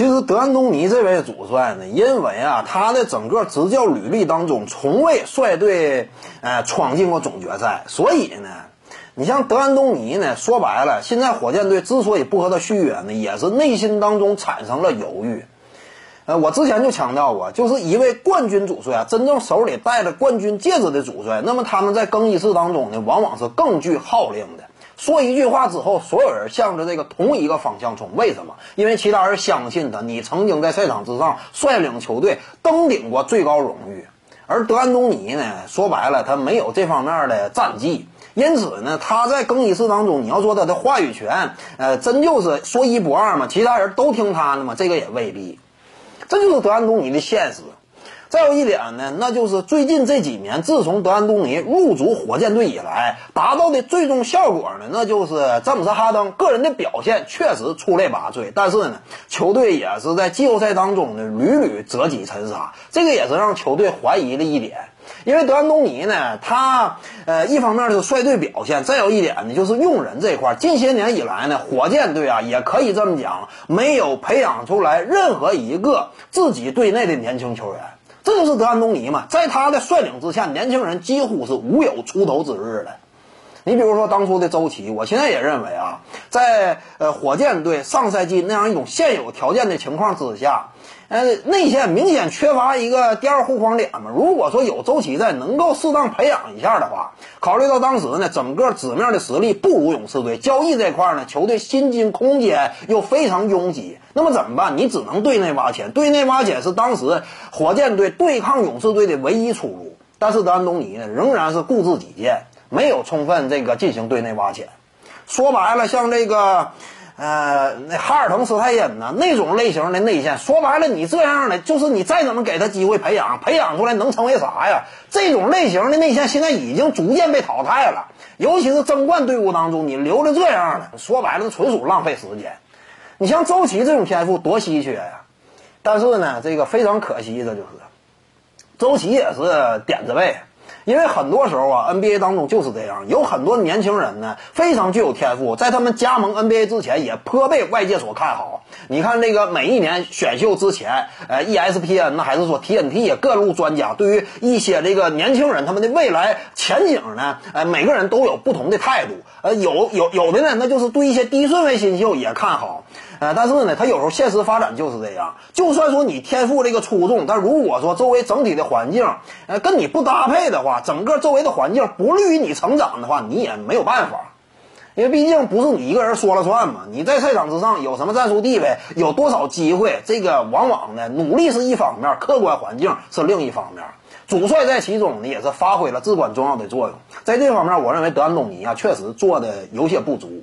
其实德安东尼这位主帅呢，因为啊他的整个执教履历当中从未率队呃闯进过总决赛，所以呢，你像德安东尼呢，说白了，现在火箭队之所以不和他续约呢，也是内心当中产生了犹豫。呃，我之前就强调过，就是一位冠军主帅啊，真正手里戴着冠军戒指的主帅，那么他们在更衣室当中呢，往往是更具号令的。说一句话之后，所有人向着这个同一个方向冲。为什么？因为其他人相信他，你曾经在赛场之上率领球队登顶过最高荣誉。而德安东尼呢，说白了，他没有这方面的战绩，因此呢，他在更衣室当中，你要说他的话语权，呃，真就是说一不二嘛？其他人都听他的吗？这个也未必。这就是德安东尼的现实。再有一点呢，那就是最近这几年，自从德安东尼入主火箭队以来，达到的最终效果呢，那就是詹姆斯哈登个人的表现确实出类拔萃，但是呢，球队也是在季后赛当中呢屡屡折戟沉沙，这个也是让球队怀疑的一点。因为德安东尼呢，他呃一方面是率队表现，再有一点呢就是用人这一块，近些年以来呢，火箭队啊也可以这么讲，没有培养出来任何一个自己队内的年轻球员。这就是德安东尼嘛，在他的率领之下，年轻人几乎是无有出头之日了。你比如说当初的周琦，我现在也认为啊，在呃火箭队上赛季那样一种现有条件的情况之下，呃内线明显缺乏一个第二护框点嘛。如果说有周琦在，能够适当培养一下的话，考虑到当时呢整个纸面的实力不如勇士队，交易这块呢球队薪金空间又非常拥挤，那么怎么办？你只能对内挖潜，对内挖潜是当时火箭队对抗勇士队的唯一出路。但是安东尼呢，仍然是固执己见。没有充分这个进行队内挖潜，说白了，像这个，呃，那哈尔滕斯泰因呢那种类型的内线，说白了，你这样的就是你再怎么给他机会培养，培养出来能成为啥呀？这种类型的内线现在已经逐渐被淘汰了，尤其是争冠队伍当中，你留着这样的，说白了，纯属浪费时间。你像周琦这种天赋多稀缺呀，但是呢，这个非常可惜的就是，周琦也是点子背。因为很多时候啊，NBA 当中就是这样，有很多年轻人呢，非常具有天赋，在他们加盟 NBA 之前，也颇被外界所看好。你看这个每一年选秀之前，呃，ESPN 呢还是说 TNT 各路专家对于一些这个年轻人他们的未来前景呢，呃，每个人都有不同的态度。呃，有有有的呢，那就是对一些低顺位新秀也看好。呃，但是呢，他有时候现实发展就是这样。就算说你天赋这个出众，但如果说周围整体的环境，呃，跟你不搭配的话，整个周围的环境不利于你成长的话，你也没有办法。因为毕竟不是你一个人说了算嘛。你在赛场之上有什么战术地位，有多少机会，这个往往呢，努力是一方面，客观环境是另一方面。主帅在其中呢，也是发挥了至关重要的作用。在这方面，我认为德安东尼啊，确实做的有些不足。